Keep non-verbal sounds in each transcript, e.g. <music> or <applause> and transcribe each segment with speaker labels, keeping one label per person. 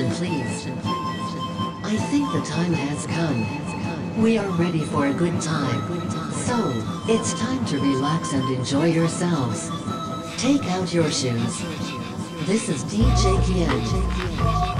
Speaker 1: Attention, please. I think the time has come. We are ready for a good time. So, it's time to relax and enjoy yourselves. Take out your shoes. This is DJ Kien.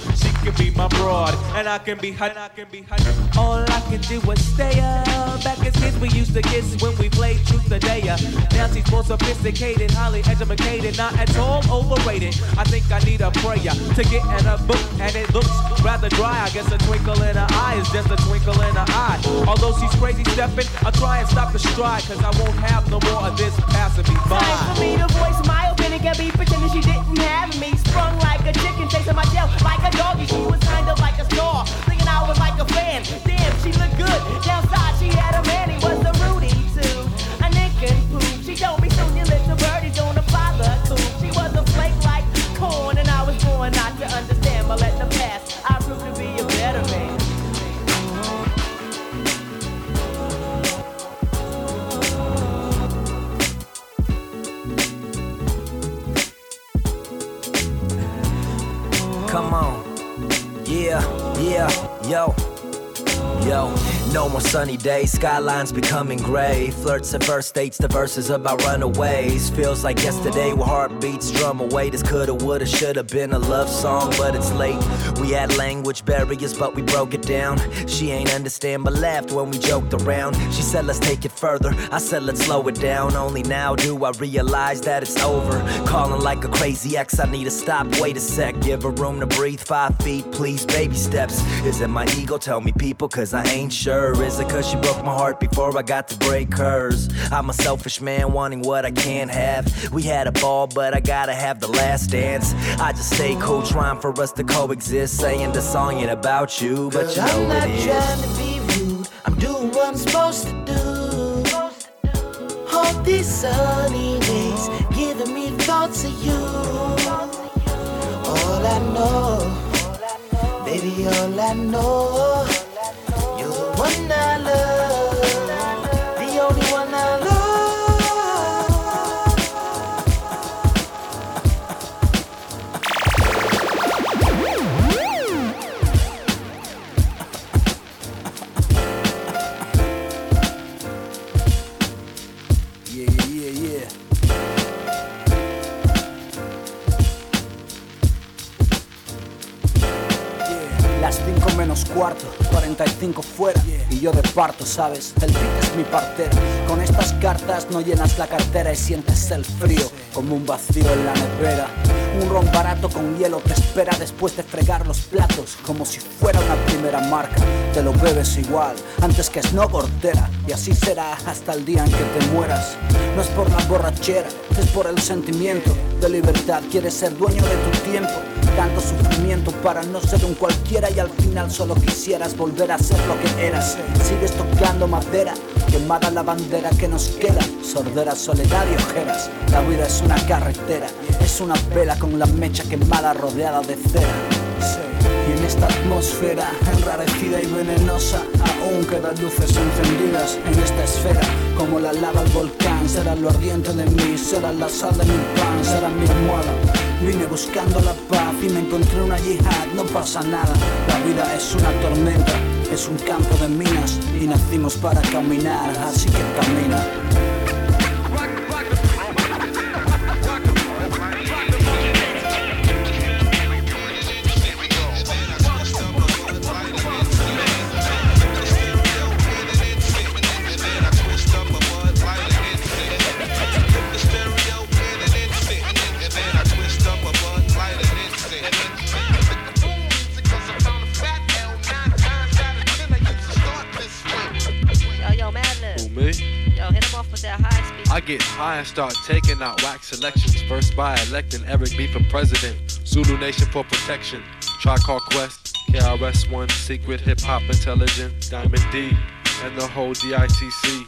Speaker 2: Can be my broad, and I can be hot, I can be hot. All I can do is stay up. Back as kids, we used to kiss when we played truth or dare. Now she's more sophisticated, highly educated, not at all overrated. I think I need a prayer to get in a book, and it looks rather dry. I guess a twinkle in her eye is just a twinkle in her eye. Although she's crazy stepping, I'll try and stop the stride, cause I won't have no more of this passing me by.
Speaker 3: Time for me to voice my opinion, can be pretending she didn't have me. Sprung like a chicken, chasing my tail like a doggy. She was
Speaker 4: sunny day, skylines becoming gray. Flirts at first dates, the verses about runaways. Feels like yesterday with heartbeats drum away. This coulda, woulda, shoulda been a love song, but it's late. We had language barriers, but we broke it down. She ain't understand, but laughed when we joked around. She said, let's take it further. I said, let's slow it down. Only now do I realize that it's over. Calling like a crazy ex, I need to stop. Wait a sec, give her room to breathe. Five feet, please, baby steps. Is it my ego? Tell me, people, cause I ain't sure. Is it cause she broke my heart before I got to break hers? I'm a selfish man wanting what I can't have. We had a ball, but I gotta have the last dance. I just stay cool, trying for us to coexist. Saying the song ain't about you, but you
Speaker 5: I'm not
Speaker 4: it is.
Speaker 5: trying to be rude. I'm doing what I'm supposed to do. All these sunny days giving me thoughts of you. All I know, baby, all I know,
Speaker 6: cuarto, 45 fuera y yo de parto, ¿sabes? El beat es mi partera. Con estas cartas no llenas la cartera y sientes el frío como un vacío en la nevera. Un ron barato con hielo te espera después de fregar los platos como si fuera una primera marca. Te lo bebes igual antes que es no cortera y así será hasta el día en que te mueras. No es por la borrachera, es por el sentimiento de libertad. Quieres ser dueño de tu tiempo, tanto sufrimiento para no ser un cualquiera y al final solo quisieras volver a ser lo que eras. Sigues tocando madera, quemada la bandera que nos queda, sordera, soledad y ojeras. La vida es una carretera, es una vela con la mecha quemada rodeada de cera. Y en esta atmósfera enrarecida y venenosa Aún quedan luces encendidas en esta esfera. Como la lava del volcán Será lo ardiente de mí, será la sal de mi pan Será mi almohada Vine buscando la paz y me encontré una yihad. No pasa nada, la vida es una tormenta Es un campo de minas y nacimos para caminar Así que camina
Speaker 7: get high and start taking out wax selections. First by electing Eric B for president. Zulu Nation for protection. Tribe Called Quest, KRS-One, Secret Hip Hop Intelligent, Diamond D, and the whole DITC.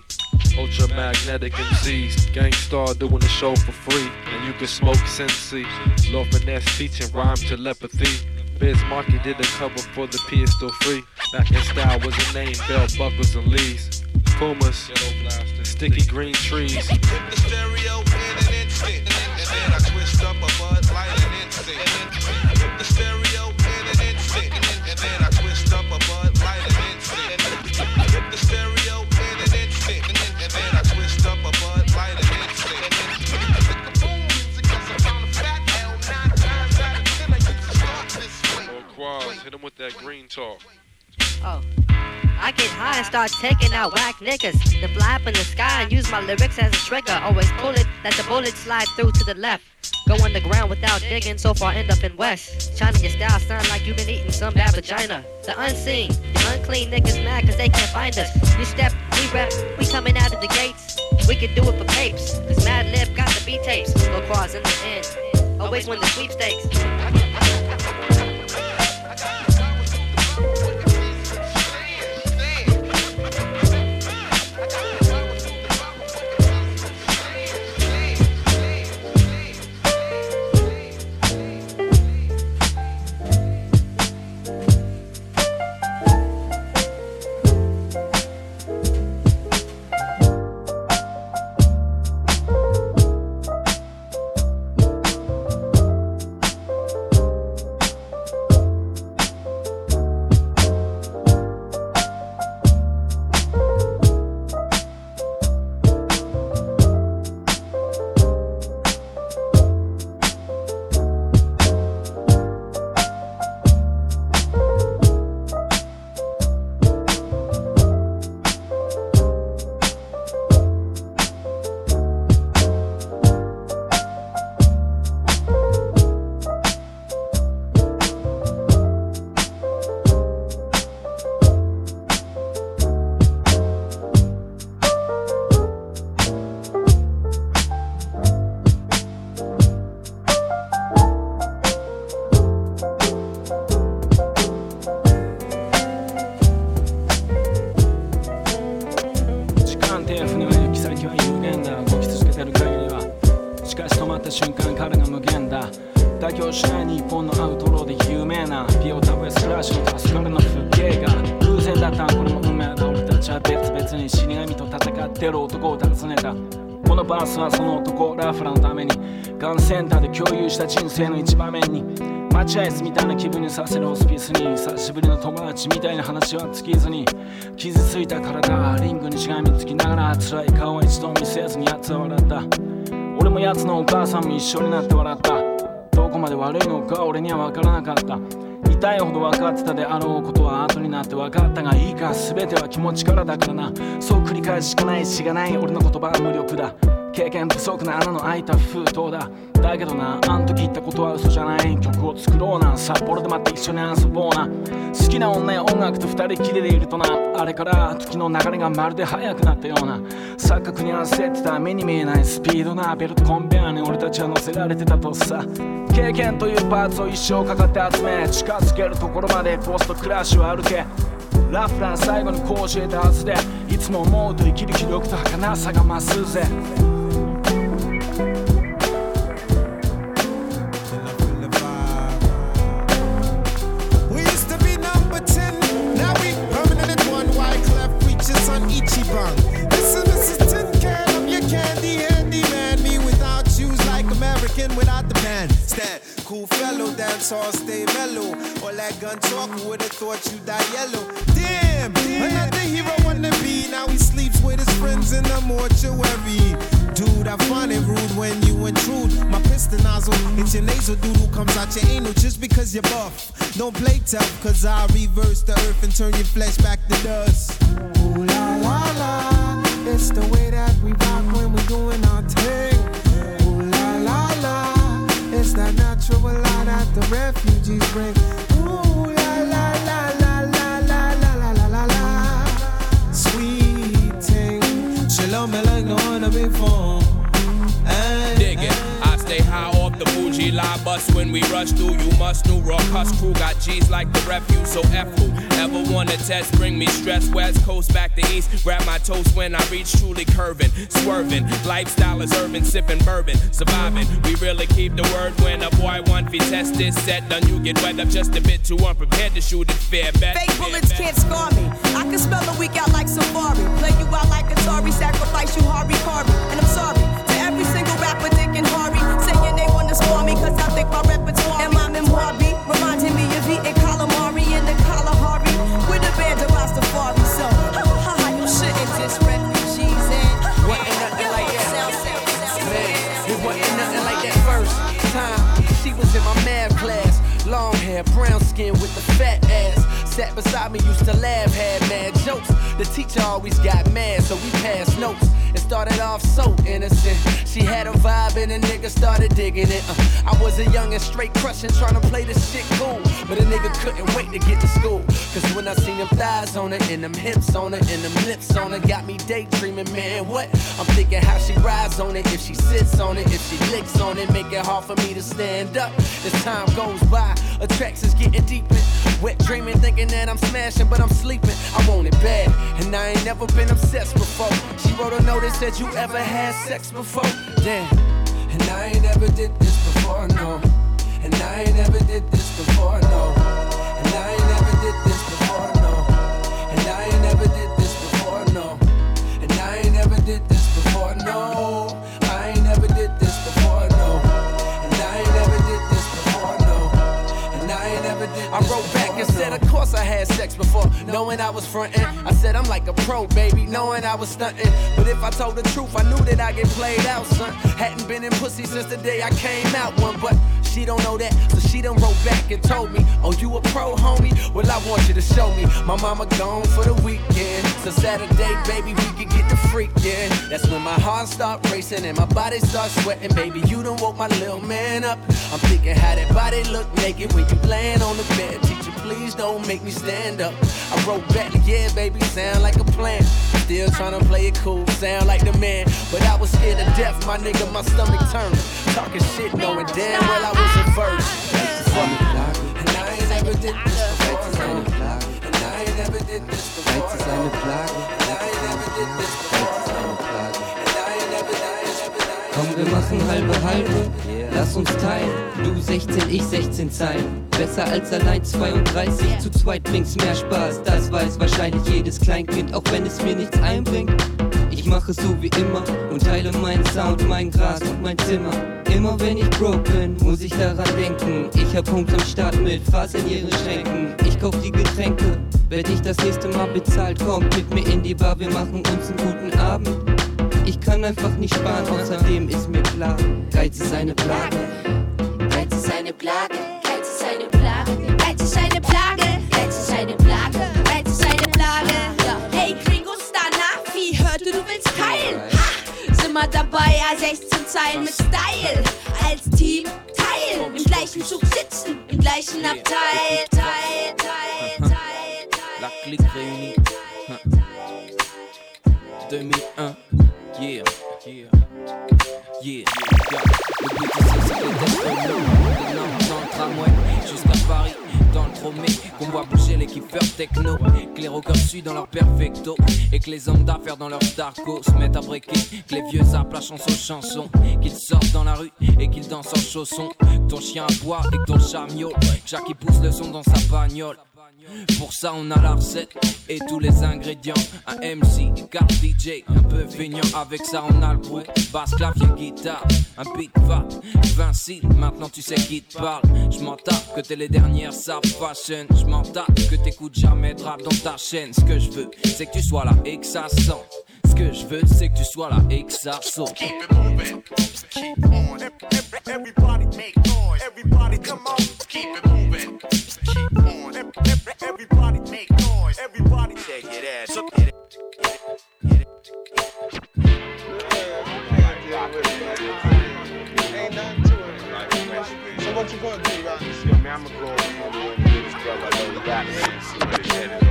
Speaker 7: Ultramagnetic MCs, Gang Starr doing the show for free, and you can smoke Sensi. Lord Finesse teaching rhyme telepathy. Biz Markie did a cover for the P is still free. Back in style was a name, bell buckles and lees. Pumas, sticky green trees. Put the stereo in an instant, and then I twist up a bud light and instant. Put the stereo in an instant, and then I twist up a bud light and instant. Put the stereo in an instant, and then I twist up a bud light and instant. Hit him with that green talk.
Speaker 8: Oh. I get high and start taking out whack niggas. Then fly up in the sky and use my lyrics as a trigger. Always pull it, let the bullet slide through to the left. Go underground without digging, so far end up in West. China, your style sound like you've been eating some bad vagina. The unseen, the unclean niggas mad cause they can't find us. You step, we rep, we coming out of the gates. We could do it for papes, cause Madlib got the B tapes. Go cross in the end. Always win the sweepstakes.
Speaker 9: さんも一緒になって笑った。どこまで悪いのか俺には分からなかった。痛いほど分かってたであろうことは後になって分かったがいいか全ては気持ちからだからな。そう繰り返ししかないしがない俺の言葉は無力だ。経験不足な穴の開いた封筒だ。だけどなあん時言ったことは嘘じゃない。曲を作ろうな。札幌でまた一緒に遊ぼうな。好きな女や音楽と二人きりでいるとな。あれから時の流れがまるで速くなったような。錯覚に焦ってた。目に見えないスピードな。ベルに俺たちは乗せられてたとさ。経験というパーツを一生かかって集め近づけるところまでポストクラッシュを歩け。ラフラン最後にこう教えたはずでいつも思うと生きる気力と儚さが増すぜ。
Speaker 10: Dance stay mellow. All that gun talk, who would've thought you die yellow? Damn, another hero wanna be. Now he sleeps with his friends in the mortuary. Dude, I find it rude when you intrude. My piston nozzle, it's your nasal doodle comes out your anal just because you're buff. Don't play tough, cause I reverse the earth and turn your flesh back to dust. Ooh la la la, it's the way that we rock when we're doing our thing. That natural light that the refugees bring. Ooh la la la la la la la la la la. Sweet thing, shalom like no one before.
Speaker 11: The bougie bus when we rush through. You must know raw cuss crew got G's like the refuse. So F who ever wanna test, bring me stress. West coast back to east. Grab my toast when I reach truly curving, swerving. Lifestyle is urban, sipping bourbon, surviving. We really keep the word when a boy feet test is set. Done you get wet up just a bit too unprepared to shoot it fair. Bet.
Speaker 12: Fake bullets can't scar me. I can spell a week out like Safari. Play you out like Atari, sacrifice you Harvey Carvey. And I'm sorry to every single rapper, cause I think my repertoire and my memoir beat reminding me of eating calamari in the Kalahari with a band of Rastafari. So, ha ha ha, you shouldn't diss refugees and
Speaker 13: Wasn't nothing like that. Man, it wasn't nothing like that first time. She was in my math class. Long hair, brown skin with the fat ass. Sat beside me, used to laugh, had mad jokes. The teacher always got mad, so we passed notes. It started off so innocent. She had a vibe and a nigga started digging it. Uh, I was a young and straight crushing, trying to play this shit cool. But a nigga couldn't wait to get to school. Cause when I seen them thighs on her, and them hips on her, and them lips on her, got me daydreaming, man. What? I'm thinking how she rides on it, if she sits on it, if she licks on it, make it hard for me to stand up. As time goes by, attractions getting deeper. Wet dreaming, thinking that I'm smashing, but I'm sleeping. I want it bad, and I ain't never been obsessed before. She wrote a note that said, You ever had sex before? Damn. And I ain't never did this before, no. And I ain't never did this before, no. I had sex before, knowing I was frontin'. I said, I'm like a pro, baby, knowing I was stuntin'. But if I told the truth, I knew that I get played out, son. Hadn't been in pussy since the day I came out one, but she don't know that, so she done wrote back and told me, Oh, you a pro, homie? Well, I want you to show me. My mama gone for the weekend, so Saturday, baby, we can get the freakin'. That's when my heart start racing and my body start sweating, baby. You done woke my little man up. I'm thinking how that body look naked when you laying on the bed. Teacher, please don't make me stand up. I wrote back, yeah, baby, sound like a plan. Still trying to play it cool, sound like the man. But I was scared to death, my nigga, my stomach turned. Talking shit, knowing damn well I was a first. And I ain't never did this before. And I ain't never did this before. And I ain't never did this before,
Speaker 14: Komm, wir machen halbe halbe, lass uns teilen. Du 16, ich 16 Zeilen. Besser als allein 32, zu zweit bringt's mehr Spaß. Das weiß wahrscheinlich jedes Kleinkind, auch wenn es mir nichts einbringt. Ich mache so wie immer und teile meinen Sound, mein Gras und mein Zimmer. Immer wenn ich broke bin, muss ich daran denken. Ich hab Punkt am Start mit Fass in ihren Schränken. Ich kauf die Getränke, werd ich das nächste Mal bezahlt. Kommt mit mir in die Bar, wir machen uns einen guten Abend. Ich kann einfach nicht sparen, außerdem ist mir klar, Geiz ist eine Plage.
Speaker 15: Geiz ist eine Plage, Wir dabei, A16 Zeilen mit Style. Als Team teilen, im gleichen Zug sitzen, im gleichen Abteil. Teil, teil, <laughs> teil,
Speaker 16: La clique réunie. 2001. Yeah. Yeah. Yeah. L'objectif c'est que d'être nous. Nantes dans le tramway jusqu'à Paris. Dans le qu'on voit bouger les kiffeurs techno. Que les rockers suivent dans leur perfecto. Et que les hommes d'affaires dans leur starco se mettent à breaker. Que les vieux zappent la chanson chanson. Qu'ils sortent dans la rue et qu'ils dansent en chaussons. Ton chien aboie et que ton chat miaule. Que Jackie pousse le son dans sa bagnole. Pour ça on a la recette et tous les ingrédients. Un MC, carte DJ, un peu feignant. Avec ça on a le bruit, basse, clavier, guitare Un beat va, Vinci, maintenant tu sais qui te parle. Je m'en que t'es les dernières sap fashion. Je que t'écoutes jamais de dans ta chaîne. Ce que je veux c'est que tu sois là et que ça sent Ce que je veux c'est que tu sois là et que ça saute
Speaker 17: Keep on. Everybody make noise. Everybody come on. Keep it moving. Keep on. Everybody make noise. Everybody shake it ass. It.
Speaker 18: Ain't nothing to it. So what you gonna do, right? Yo, man, I'ma go over here and get this brother a little rap see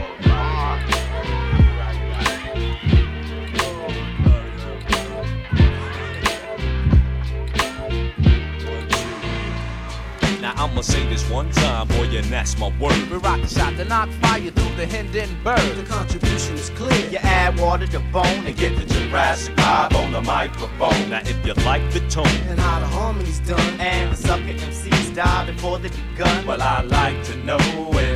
Speaker 19: I'ma say this one time, boy, and that's my word.
Speaker 13: We rock the shot to knock fire through the Hindenburg.
Speaker 17: The contribution is clear. You add water to bone and get the Jurassic vibe on the microphone.
Speaker 19: Now if you like the tone,
Speaker 17: And how the harmony's done. And the sucker MCs die before they begun.
Speaker 19: well I like to know if you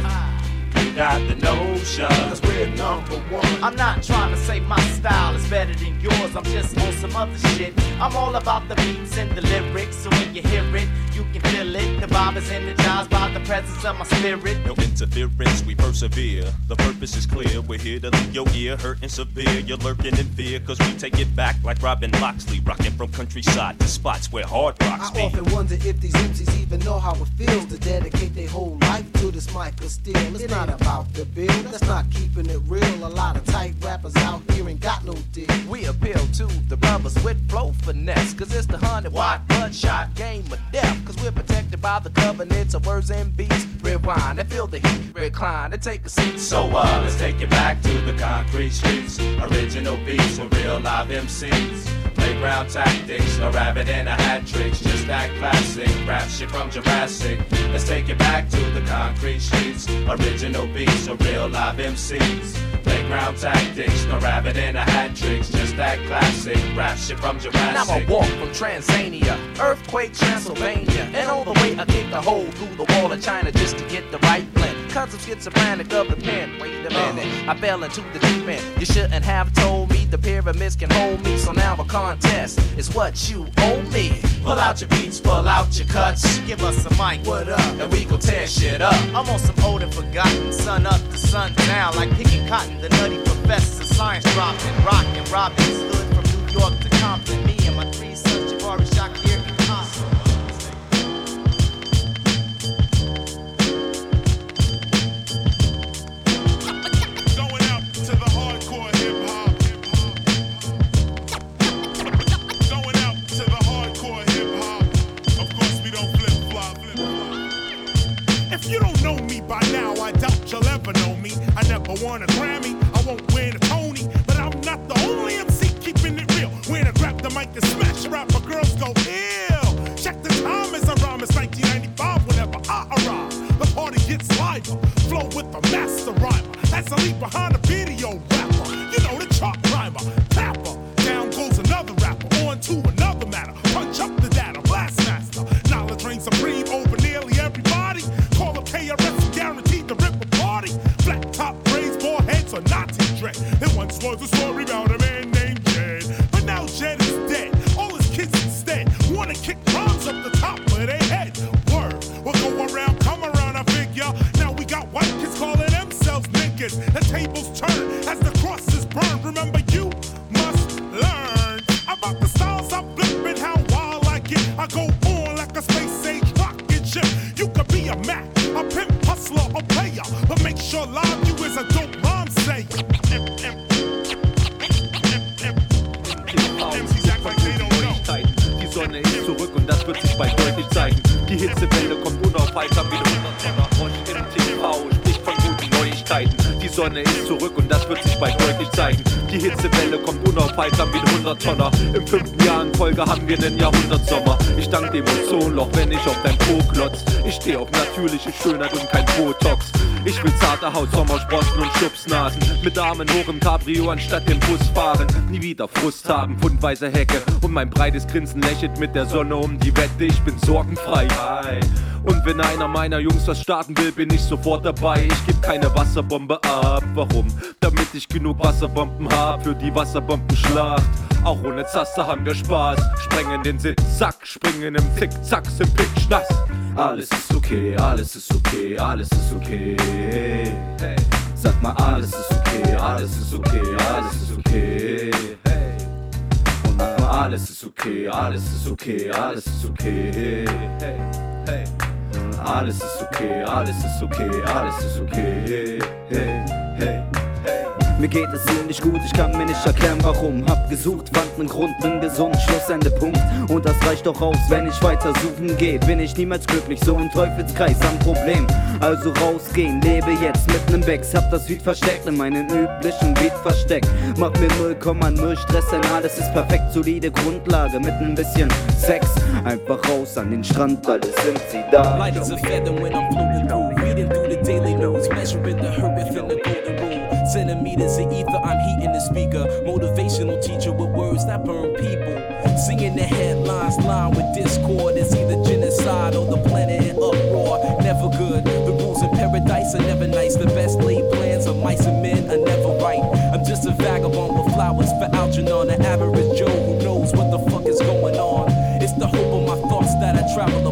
Speaker 19: got the notion.
Speaker 17: Cause we're number one. I'm not trying to say my style is better than yours. I'm just on some other shit. I'm all about the beats and the lyrics. So when you hear it, you can feel it. The vibe is energized by the presence of my spirit.
Speaker 19: No interference, we persevere. The purpose is clear. We're here to leave your ear hurting severe. You're lurking in fear, cause we take it back like Robin Loxley, rocking from countryside to spots where hard rocks
Speaker 17: I
Speaker 19: be.
Speaker 17: often wonder if these MCs even know how it feels to dedicate their whole life to this mic or steel. It's not about the bill, that's not keeping it real. A lot of tight rappers out here ain't got no deal.
Speaker 13: We appeal to the brothers with flow finesse. Cause it's the hundred watt bloodshot game of death. Cause we're protected by the covenants of words and beats. Rewind and feel the heat, recline and take a seat.
Speaker 19: So uh, let's take it back to the concrete streets. Original beats with real live MCs. Playground tactics, a rabbit and a hat tricks. Just that classic rap shit from Jurassic. Let's take it back to the concrete streets. Original beats, a real live MCs. Playground tactics, a rabbit and a hat tricks. Just that classic rap shit from Jurassic.
Speaker 13: I'ma walk from Transania, earthquake Transylvania, and all the way I kick a hole through the wall of China just to get the right blend. Cause I'm schizophrenic of the pen. Wait a minute, uh. I fell into the deep end. You shouldn't have told the pyramids can hold me, so now a contest is what you owe me.
Speaker 17: Pull out your beats, pull out your cuts. Give us a mic, what up?
Speaker 19: And we gon' tear shit up.
Speaker 17: I'm on some old and forgotten, sun up to sun down, like picking cotton. The nutty professor, science dropping, rocking, Robin Hood from New York to Compton.
Speaker 18: I want a Grammy, I won't win a Tony, but I'm not the only MC keeping it real. When I grab the mic and smash a rapper, girls go ill. Check the time as I rhyme, it's 1995 whenever I arrive. The party gets liver, flow with the master rhymer. As a leap behind niggas, the
Speaker 20: tables turn. Folge haben wir einen Jahrhundertsommer. Ich dank dem Ozonloch, wenn ich auf dein Po klotz. Ich steh auf natürliche Schönheit und kein Botox. Ich will zarte Haut, Sommersprossen und Schubsnasen. Mit Armen hoch im Cabrio anstatt dem Bus fahren. Nie wieder Frust haben, fundweise Hecke. Und mein breites Grinsen lächelt mit der Sonne um die Wette. Ich bin sorgenfrei. Und wenn einer meiner Jungs was starten will, bin ich sofort dabei. Ich geb keine Wasserbombe ab. Warum? Damit ich genug Wasserbomben hab für die Wasserbombenschlacht. Auch ohne Zaster haben wir Spaß. Sprengen den Sack, springen im Zickzack, sind pitchnass. Alles ist okay, alles ist okay, alles ist okay. Hey. Sag mal, alles ist okay, alles ist okay, alles ist okay. Hey. Und sag mal, alles ist okay, alles ist okay, alles ist okay. Hey. Hey. Alles ist okay, alles ist okay, alles ist okay. Hey. Hey.
Speaker 21: Mir geht es ziemlich gut, ich kann mir nicht erklären warum. Hab gesucht, fand nen Grund, nen gesunden Schlussende Punkt. Und das reicht doch aus, wenn ich weiter suchen geh. Bin ich niemals glücklich, so ein Teufelskreis am Problem. Also rausgehen, lebe jetzt mit nem Becks. Hab das Weed versteckt in meinen üblichen Beat versteckt. Mach mir 0,0 Stress, denn alles ist perfekt. Solide Grundlage mit ein bisschen Sex. Einfach raus an den Strand, alle sind sie da.
Speaker 13: Light as a feather when I'm floating through Centimeters of ether, I'm heating the speaker. Motivational teacher with words that burn people. Singing the headlines, line with discord. It's either genocide or the planet in uproar. Never good. The rules in paradise are never nice. The best laid plans of mice and men are never right. I'm just a vagabond with flowers for Algernon, an average Joe who knows what the fuck is going on. It's the hope of my thoughts that I travel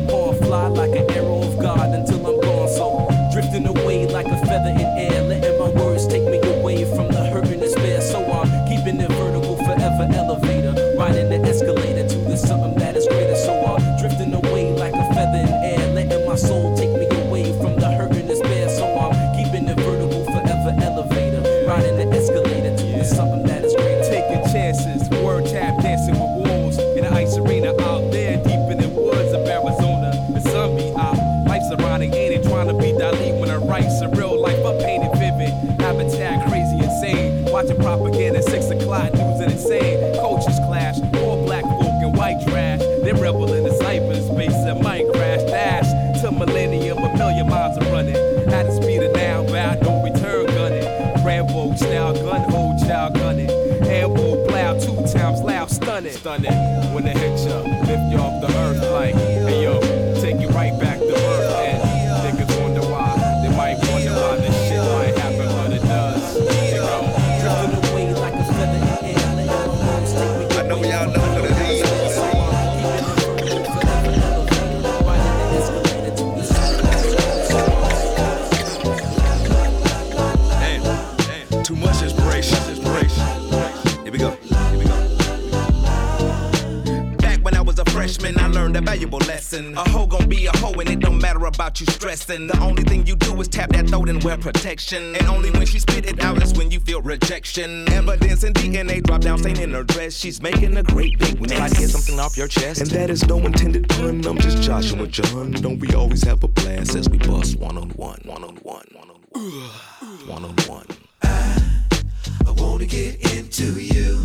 Speaker 22: about you stressing. The only thing you do is tap that throat and wear protection. And only when she spit it out is when you feel rejection. Evidence and DNA drop down, stain in her dress. She's making a great big mess. when I get something off your chest. And that is no intended pun. I'm just Joshua John. Don't we always have a blast as we bust one on one, one on one, one on one, one on one.
Speaker 23: I wanna get into you.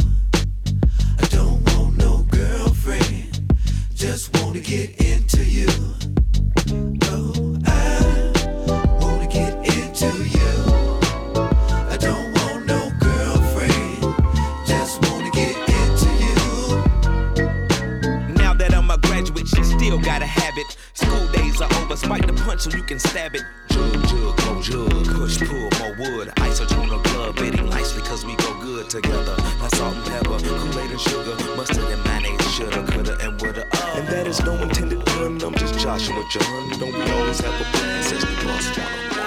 Speaker 23: I don't want no girlfriend. Just wanna get into
Speaker 22: so you can stab it. Jug, jug, go jug, push, pull, more wood. Ice or tuna club, betting nicely cause we go good together. That's salt and pepper, Kool-Aid and sugar, mustard and mayonnaise, shoulda, coulda, and woulda. Uh. And that is no intended pun, I'm just Joshua John. Don't we always have a plan since we lost one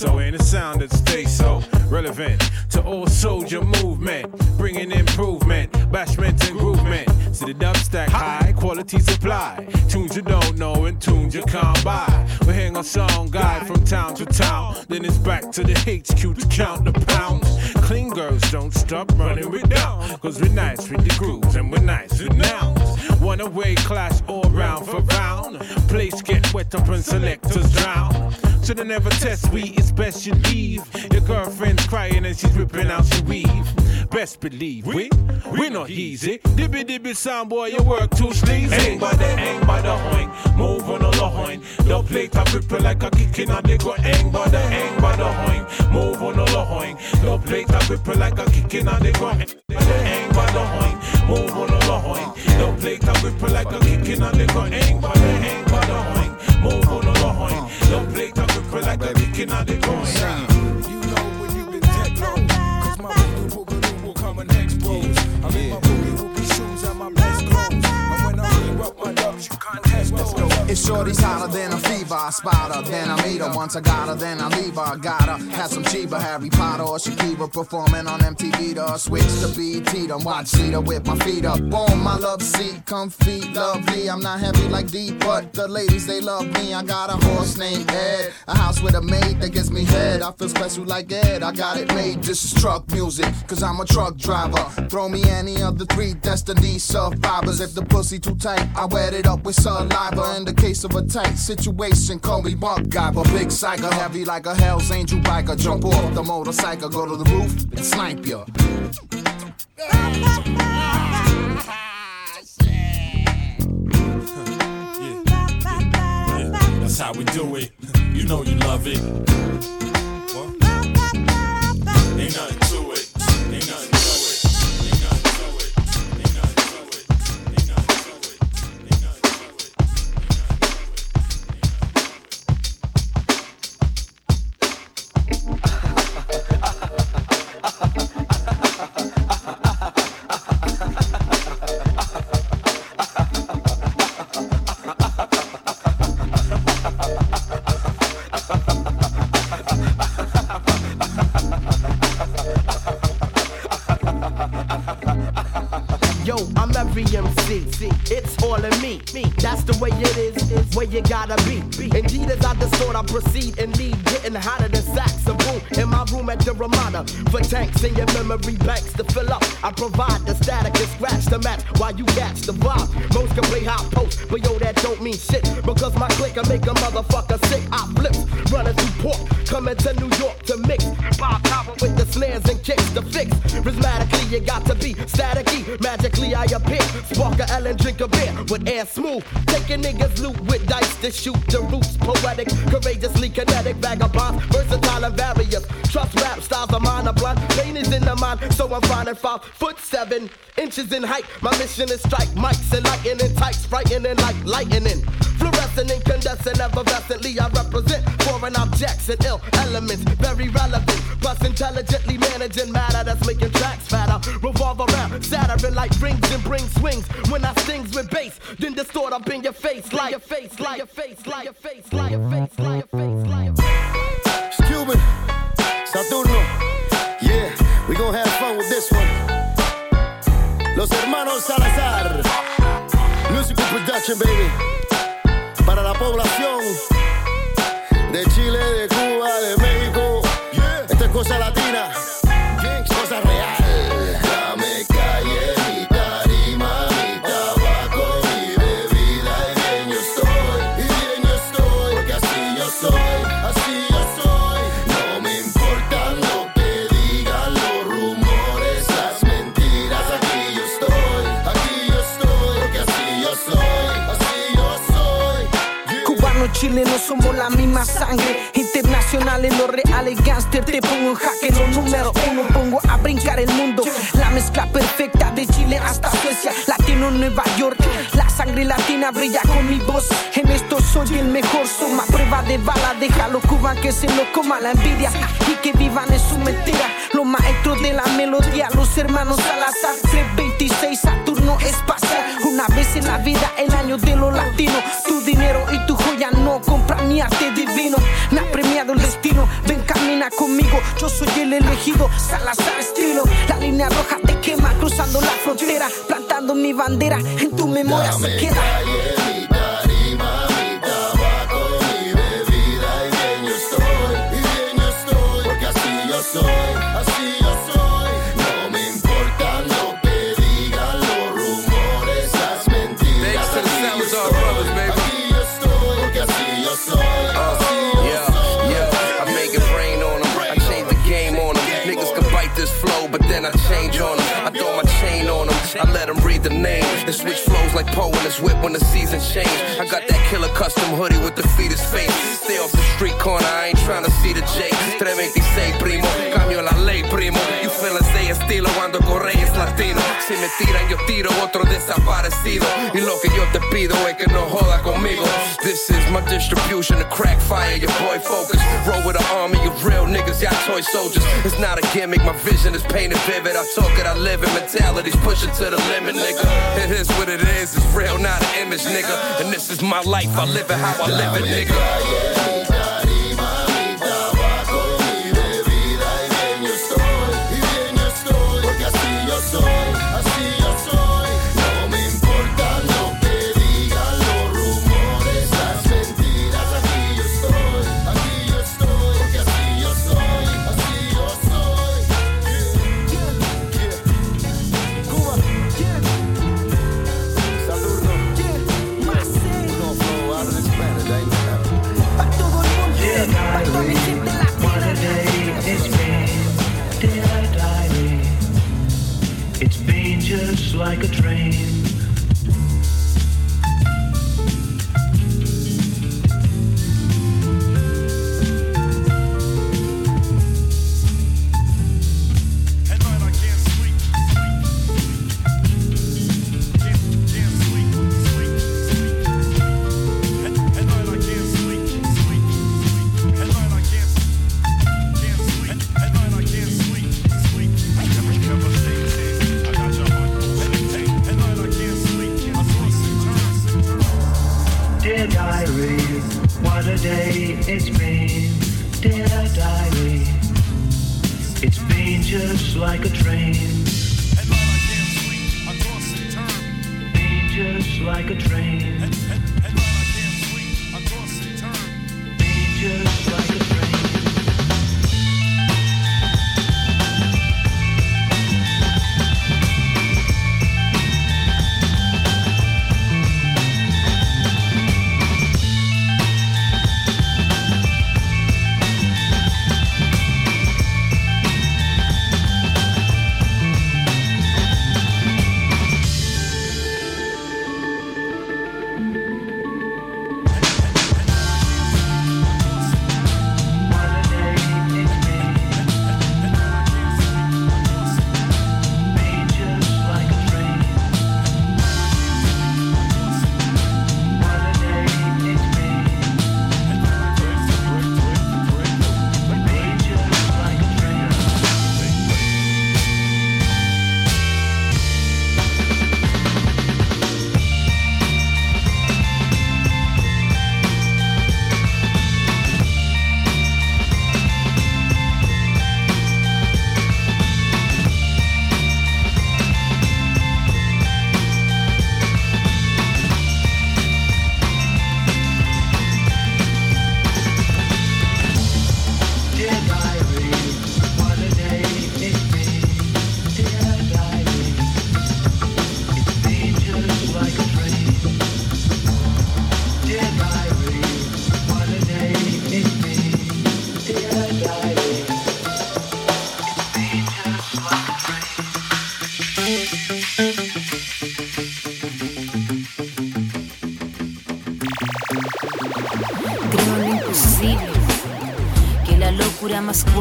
Speaker 24: so, ain't a sound that stays so relevant to all soldier movement, bringing improvement, bashment and groovement. To the dub stack high quality supply. Tunes you don't know and tunes you can't buy. We hang a song guide from town to town, then it's back to the HQ to count the pounds. Clean girls don't stop running we we, you leave. Your girlfriend's crying and she's ripping out your weave. Best believe we, we not easy. Dibby dibby sound boy, you work too sleazy. Hang by the hang by the hoing, move on the hoing. The plate a ripple like a kicking and they go hang by the hang by the hoing, move on the hoing. The plate a ripple like a kicking and they go hang by the hoing, move on the hoing. The plate a ripple like a kicking and they go hang
Speaker 25: I. Once I got her, then I leave her. I got her. Chiba, Harry Potter, or Shakira performing on MTV to switch to BT to watch Cedar with my feet up. Boom, my love seat, comfy, lovely. I'm not heavy like D, but the ladies they love me. I got a horse named Ed, a house with a maid that gets me head. I feel special like Ed, I got it made. This is truck music, cause I'm a truck driver. Throw me any of the three destiny survivors. If the pussy too tight, I wet it up with saliva. In the case of a tight situation, call me Bump Guy, but big psycho, heavy like a Hell's Angel biker. Jump off the motorcycle, go to the roof and snipe ya.
Speaker 26: That's how we do it. You know you love it. What? Ain't nothing
Speaker 27: As I distort, I proceed and lead, getting hotter than sacks of boom in my room at the Ramada. For tanks in your memory banks to fill up, I provide the static and scratch the match while you catch the vibe. Most can play hot post, but yo, that don't mean shit because my click can make a motherfucker sick. I flip, running through port, coming to New York to mix. Bob Power with the snares and kicks to fix. Prismatically, you got to be staticky. Magically, I appear. Spark a L and drink a beer with air smooth. Taking niggas loot with dice to shoot the roots. Poetic, courageously kinetic, vagabonds, versatile and various. Trust rap styles are blunt. Pain is in the mind, so I'm finding five foot seven inches in height. My mission is strike mics and lightning tights, frightening like lightning. Fluorescent, incandescent, effervescently I represent foreign objects and ill elements, very relevant. Plus intelligently managing matter that's making tracks fatter. Revolve around, Saturn like rings and bring swings. When I stings with bass, then distort up in your face, like your face, like your face, like your face, like your face, face.
Speaker 28: Cuban, Saturno. Yeah, we gonna have fun with this one. Los hermanos Salazar. Musical production, baby. Para la población de Chile,
Speaker 29: misma sangre. Internacionales, los reales gangster. Te pongo en jaque los número uno. Pongo a brincar el mundo. La mezcla perfecta de Chile hasta Suecia. Latino Nueva York. La sangre latina brilla con mi voz. En esto soy el mejor. Suma prueba de bala. Déjalo Cuba que se lo coma la envidia. Y que vivan en su mentira. Los maestros de la melodía. Los hermanos Salazar. 326 Saturno espacial. Una vez en la vida, el año de los latinos. Tu dinero y tu
Speaker 30: mi arte divino. Me ha premiado el destino. Ven, camina conmigo. Yo soy el elegido. Salazar estilo. La línea roja te quema cruzando la frontera. Plantando mi bandera. En tu memoria se queda.
Speaker 28: Poe his whip when the seasons change. I got that killer custom hoodie with the fetus face. Stay off the street corner, I ain't trying to see the J. 326, primo. Cambio la Si me tiran, yo tiro otro desaparecido. Y lo que yo te pido es que no joda conmigo. This is my distribution of crack fire. Your boy focus. Roll with an army of real niggas, y'all toy soldiers. It's not a gimmick, my vision is painted vivid. I talk it, I live it. Mentality's pushing to the limit, nigga. It is what it is, it's real, not an image, nigga. And this is my life, I live it how I live it, nigga.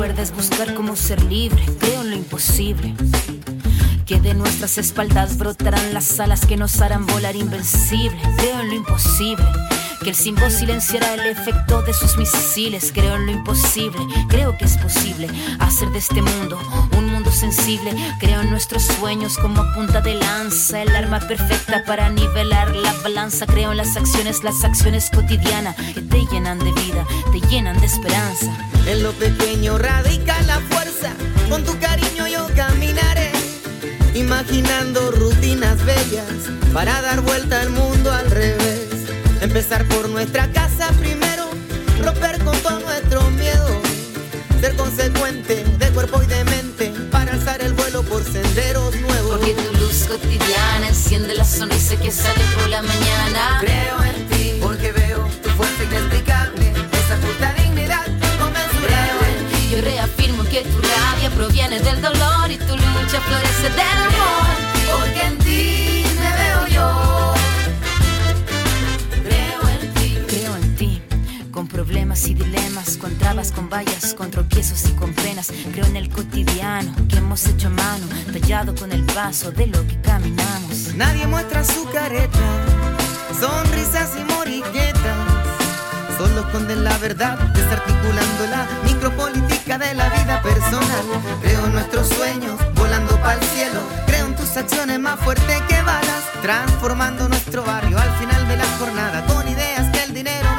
Speaker 31: Es buscar cómo ser libre. Creo en lo imposible. Que de nuestras espaldas brotarán las alas que nos harán volar invencible. Creo en lo imposible. Que el símbolo silenciará el efecto de sus misiles. Creo en lo imposible. Creo que es posible hacer de este mundo un mundo sensible. Creo en nuestros sueños como punta de lanza, el arma perfecta para nivelar la balanza. Creo en las acciones, las acciones cotidianas que te llenan de vida, te llenan de esperanza.
Speaker 30: En lo pequeño radica la fuerza, con tu cariño yo caminaré, imaginando rutinas bellas para dar vuelta al mundo al revés. Empezar por nuestra casa primero, romper con todo nuestro miedo, ser consecuente de cuerpo y de mente para alzar el vuelo por senderos nuevos.
Speaker 31: Porque tu luz cotidiana enciende la sonrisa que sale por la mañana.
Speaker 30: Creo en ti porque veo tu fuerza inexplicable,
Speaker 31: proviene del dolor y tu lucha florece del amor.
Speaker 30: Porque en ti me veo yo.
Speaker 31: Creo en ti. Creo en ti. Con problemas y dilemas, con trabas, con vallas, con tropiezos y con penas. Creo en el cotidiano que hemos hecho a mano, tallado con el paso de lo que caminamos.
Speaker 30: Nadie muestra su careta, sonrisas y moriquetas. Solo esconden la verdad, desarticulando la micropolítica de la vida personal. Creo nuestros sueños, volando para el cielo. Creo en tus acciones más fuertes que balas, transformando nuestro barrio al final de la jornada con ideas que el dinero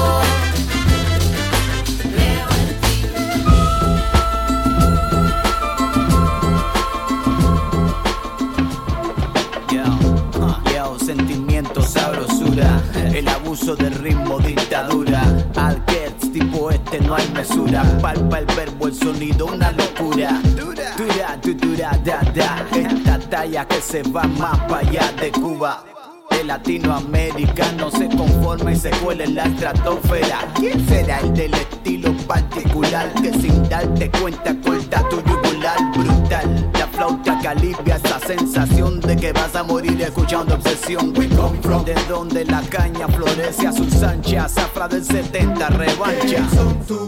Speaker 21: uh, yo, sentimiento, sabrosura, el abuso del ritmo, dictadura. Al tipo este no hay mesura. Palpa el verbo, el sonido, una locura. Dura, dura, dura, da, da. Esta talla que se va más para allá de Cuba. El latinoamericano se conforma y se cuela en la estratosfera. ¿Quién será el del estilo particular que sin darte cuenta corta tu yugular brutal? La flauta que alivia esa sensación de que vas a morir escuchando obsesión. We come from de donde la caña florece a sus anchas, zafra del 70 revancha.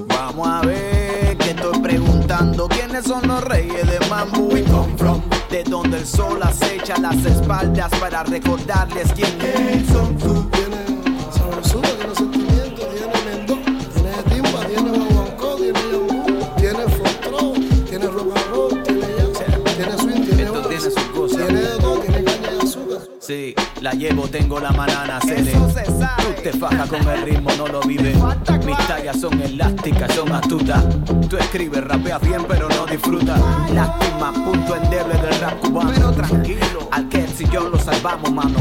Speaker 21: Vamos a ver que estoy preguntando quiénes son los reyes de Mambo. We come from de donde el sol acecha las espaldas para recordarles quién es. Son tú. Sí, la llevo, tengo la manana, cere. Tú te fajas con el ritmo, no lo vives. Mis tallas son elásticas, son astutas. Tú escribes, rapeas bien, pero no disfrutas. Lástima, punto endeble del rap cubano. Pero tranquilo, al que si yo lo salvamos, mano.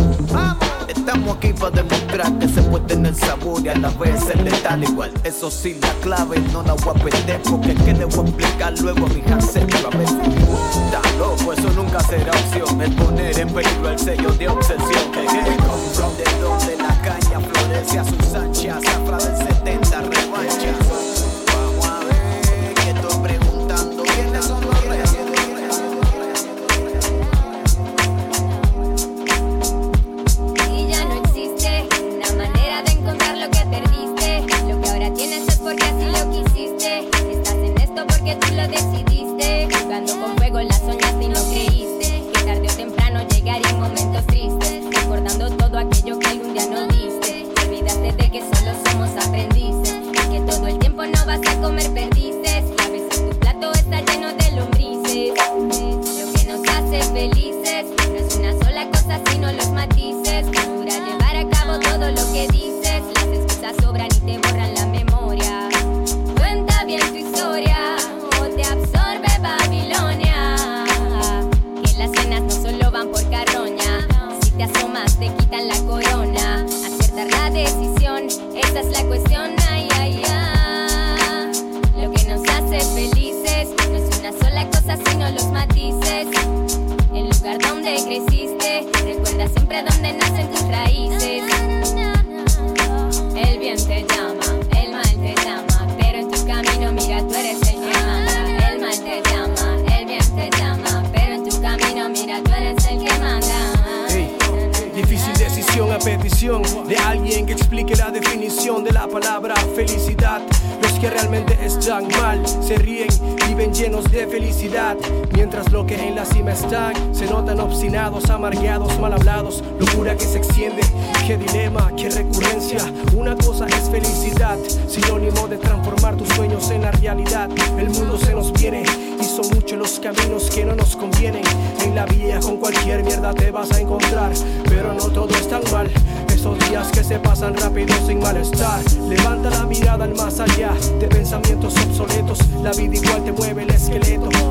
Speaker 21: Estamos aquí para demostrar que se puede tener sabor y a la vez ser letal igual. Eso sí, la clave no la voy a perder porque que le voy a explicar luego a mi Hansel. A ver, loco, eso nunca será opción. Es poner en peligro el sello de obsesión. De donde la caña florece a sus anchas, zafra del 70 revancha.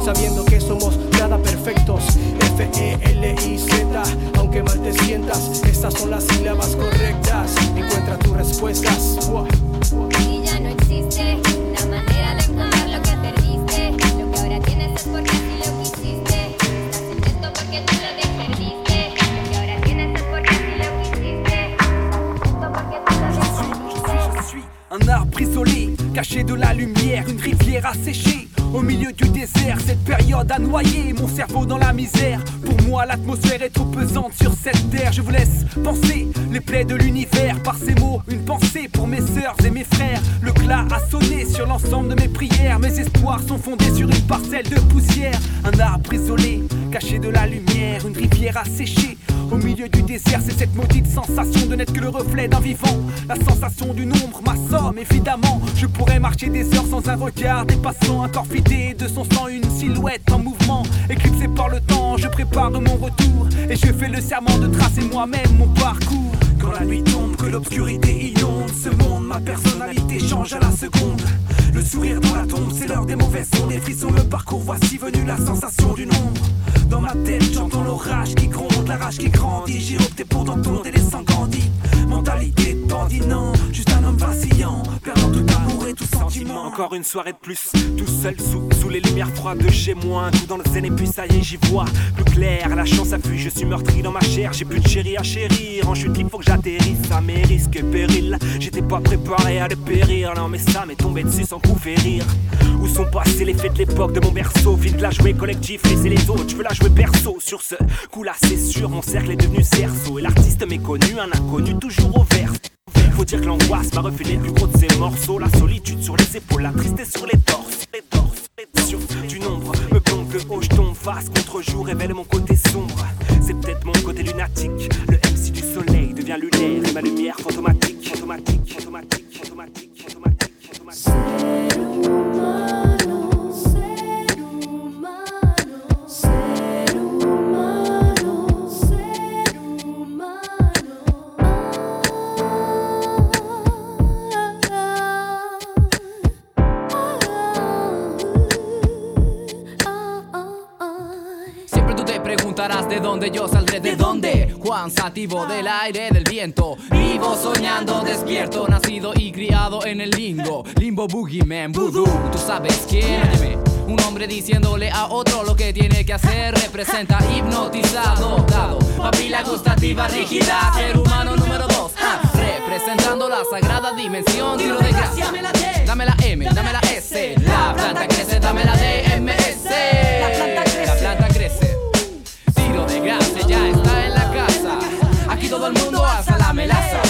Speaker 32: Sabiendo que somos nada perfectos. F-E-L-I-Z, aunque mal te sientas, estas son las sílabas correctas. Encuentra tus respuestas.
Speaker 33: Y ya no existe una manera de encontrar lo que perdiste. Lo que ahora tienes es porque así lo quisiste. Estás en esto porque tú lo perdiste. Lo que ahora tienes es porque así lo quisiste. Estás en esto porque tú lo
Speaker 34: Je suis un arbre isolé, caché de la lumière, une rivière asséchée. Au milieu du désert, période a noyé mon cerveau dans la misère. Pour moi, l'atmosphère est trop pesante sur cette terre. Je vous laisse penser les plaies de l'univers. Par ces mots, une pensée pour mes sœurs et mes frères. A sonné sur l'ensemble de mes prières. Mes espoirs sont fondés sur une parcelle de poussière. Un arbre isolé, caché de la lumière, une rivière asséchée. Au milieu du désert, c'est cette maudite sensation de n'être que le reflet d'un vivant. La sensation d'une ombre m'assomme, évidemment. Je pourrais marcher des heures sans un regard dépassant un corps vidé de son sang, une silhouette en mouvement. Éclipsé par le temps, je prépare mon retour. Et je fais le serment de tracer moi-même mon parcours. Quand la nuit tombe, que l'obscurité inonde ce monde, ma personnalité change à la seconde. Le sourire dans la tombe, c'est l'heure des mauvaises sons, des frissons, le parcours. Voici venu la sensation du nombre. Dans ma tête, j'entends l'orage qui gronde, la rage qui grandit. J'ai opté pour d'entendre les sangs grandis. Mentalité non, juste un homme vacillant, perdant tout amour et tout sentiment. Encore une soirée de plus, tout seul sous, sous les lumières froides de chez moi. Coup dans le zen et puis ça y est, j'y vois plus clair. La chance fuit, je suis meurtri dans ma chair. J'ai plus de chéri à chérir. En chute, il faut que j'atterrisse à mes risques et périls. J'étais pas préparé à le périr, non, mais ça m'est tombé dessus sans coup rire. Où sont passés les faits de l'époque de mon berceau? De la jouer collectif, laisser les autres, je veux la jouer perso. Sur ce coup-là, c'est sûr, mon cercle est devenu cerceau. Et l'artiste méconnu, un inconnu toujours au vert. Dire que l'angoisse m'a refilé le plus gros de ses morceaux. La solitude sur les épaules, la tristesse sur les torses. Les torses, les du nombre me plombe de haut, je tombe face contre jour, révèle mon côté sombre. C'est peut-être mon côté lunatique. Le MC du soleil devient lunaire et ma lumière fantomatique, fantomatique, fantomatique, fantomatique,
Speaker 35: Siempre preguntarás de dónde yo saldré, de dónde. Juan Sativo del aire, del viento. Vivo soñando, despierto, nacido y criado en el limbo. Limbo Boogeyman, Voodoo. Tú sabes quién. Un hombre diciéndole a otro lo que tiene que hacer. Representa hipnotizado, dado. Papila gustativa rígida, ser humano número dos, ah, representando la sagrada dimensión, tiro de gracia, dame la M, dame la S, la planta crece, dame la DMS, la tiro de gracia ya está en la casa, aquí todo el mundo alza la melaza,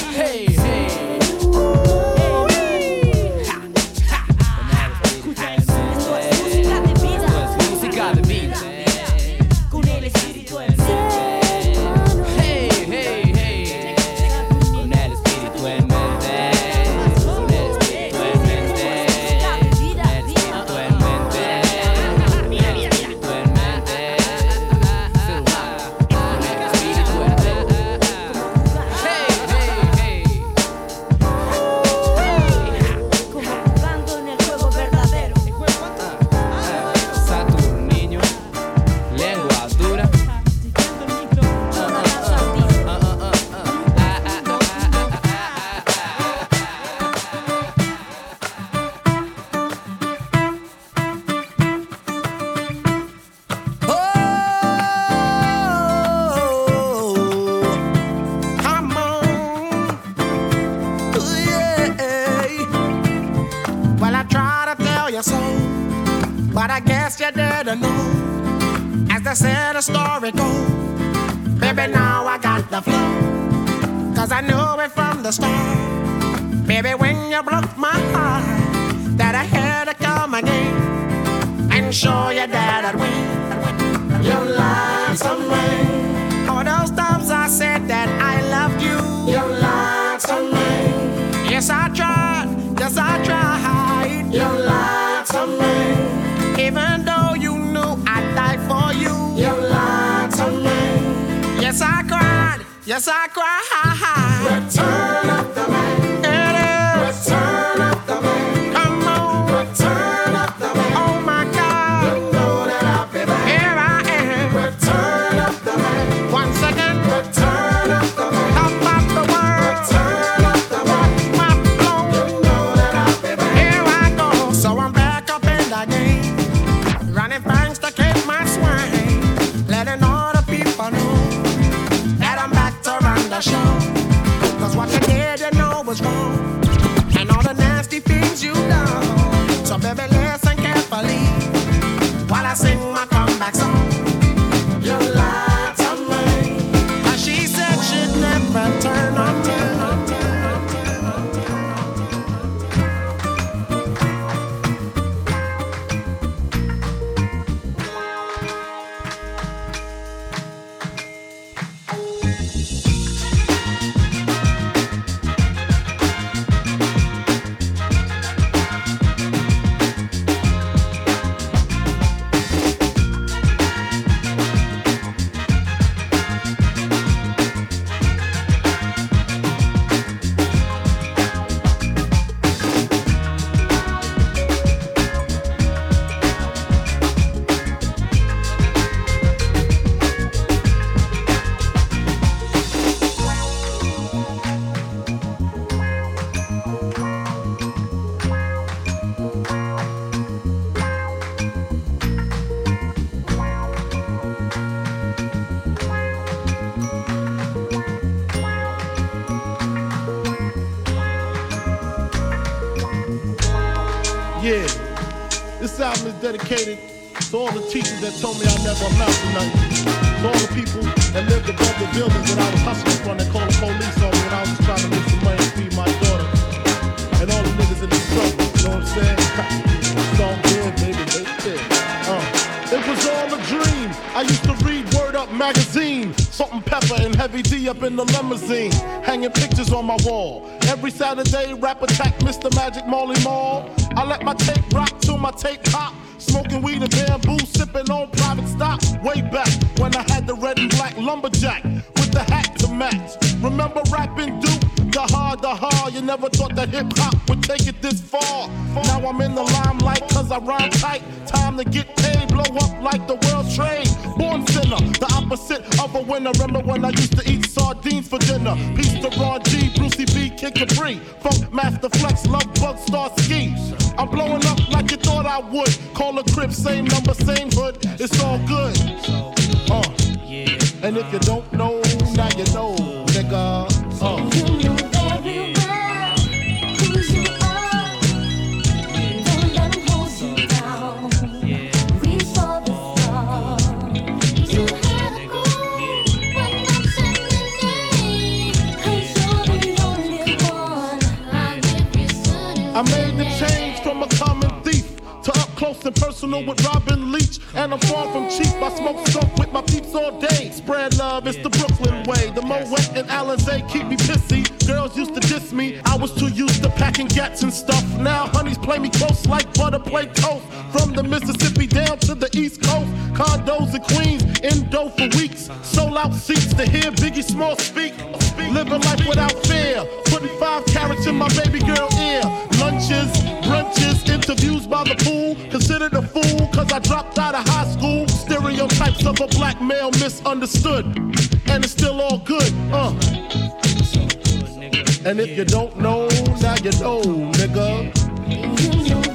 Speaker 36: the
Speaker 35: start. Baby, when you broke my heart, that I had to come again and show you that I'd win. You lied to me. All those times I said that I loved you. You lied to me. Yes, I tried. Yes, I tried. You lied to me. Even though you knew I'd die for you. You lied to me. Yes, I cried. Yes, I
Speaker 37: lumberjack with the hat to match. Remember rapping Duke? The hard, the hard. You never thought that hip hop would take it this far. Now I'm in the limelight cause I rhyme tight. Time to get paid, blow up like the world trade. Born sinner, the opposite of a winner. Remember when I used to eat sardines for dinner? Peace to Ron G, Brucey B, Kid Capri. Funkmaster Flex, Lovebug, Star Ski. I'm blowing up like you thought I would. Call a crib, same number, same hood. It's all good. Uh. And if you don't know, now you know, nigga. Uh. I made close and personal with Robin Leach. And I'm far from cheap. I smoke skunk with my peeps all day. Spread love, it's the Brooklyn way. The Moet and Alizé keep me pissy. Girls used to diss me. I was too used to packing gats and stuff. Now honeys play me close like butter play toast. From the Mississippi down to the East Coast. Condos in Queens, indo for weeks. Sold out seats to hear Biggie Small speak. Living life without fear. Putting five carats in my baby girl ear. Lunches, brunches, interviews by the pool. Considered a fool cause I dropped out of high school. Stereotypes of a black male misunderstood. And it's still all good, uh. And if you don't know, now you know, nigga.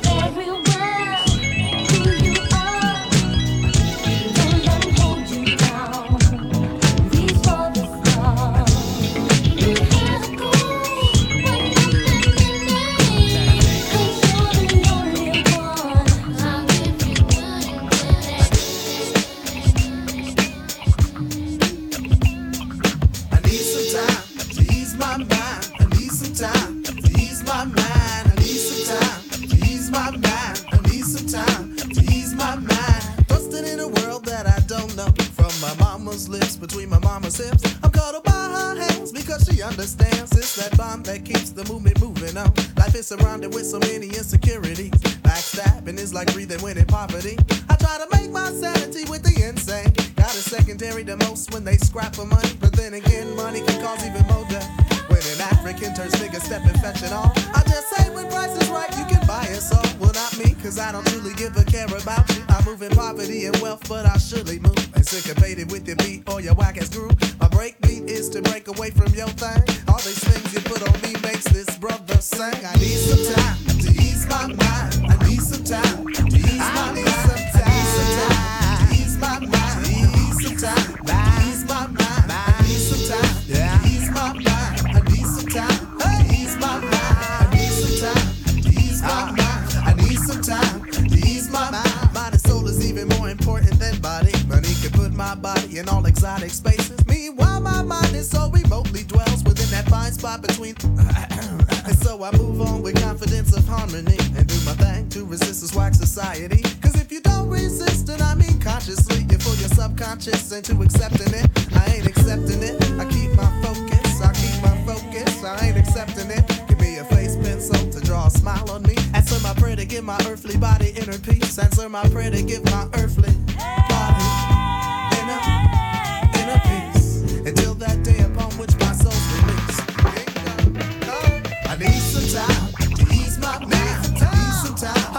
Speaker 23: answer my
Speaker 38: prayer to give my earthly body in a, in a peace until that day upon which my soul's released. I need some time to ease my mind, Need some time.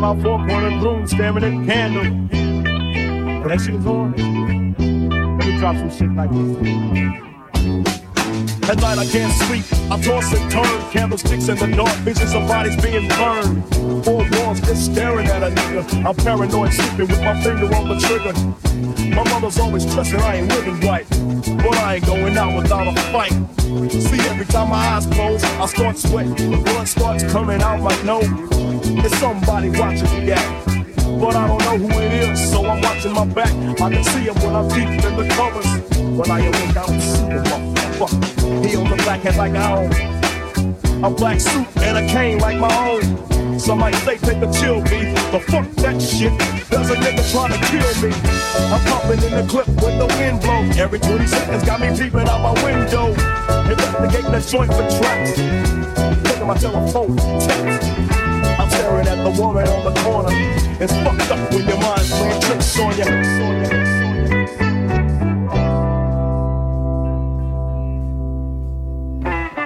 Speaker 38: my
Speaker 39: four-cornered room, staring at candle. That shit is. Let me drop some shit like this. At night I can't sleep, I toss and turn. Candlesticks in the dark, visions of bodies being burned. Four walls just staring at a nigga. I'm paranoid, sleeping with my finger on the trigger. My mother's always stressing I ain't living right, but I ain't going out without a fight. See, every time my eyes close, I start sweating. The blood starts coming out my nose. It's somebody watching me act. But I don't know who it is, so I'm watching my back. I can see him when I'm deep in the covers. When I awake, I don't see the motherfucker. He on the black hat like I own. A black suit and a cane like my own. Some might say take a chill beef, The fuck that shit. There's a nigga trying to kill me. I'm pumping in the clip when the wind blows. Every 20 seconds got me peeping out my window. Investigating the joint for tracks. Look at my telephone, text. I'm staring at the woman on the corner. It's fucked up when your mind's playing tricks on you.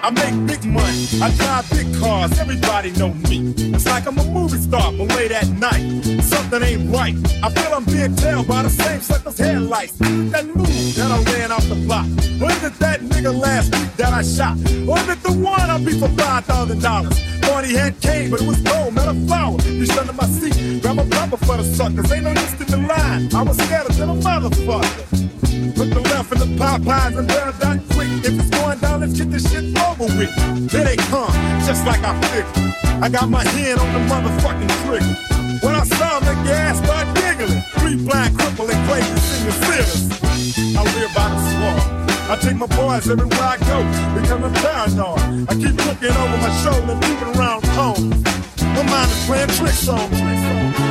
Speaker 18: I make big money, I drive big cars, everybody know me. It's like I'm a movie star, but late at night, something ain't right. I feel I'm being tailed by the same sucker's headlights. That move that I ran off the block. Was it that nigga last week that I shot? Or is it the one I beat for $5,000? Thought he had cane, but it was gold, not a flower. Reached under my seat, grab a rubber for the suckers. Ain't no use in the line. I was scared than a motherfucker. Put the left in the Popeyes and quick. If it's going down, let's get this shit over with. Here they come, just like I figured. I got my hand on the motherfucking trigger. When I saw make your ass start giggling. Three blind cripple and crazy singing theaters. I live by the swamp. I take my boys everywhere I go, becoming paranoid. I keep looking over my shoulder, moving around home. My mind is playing tricks on me.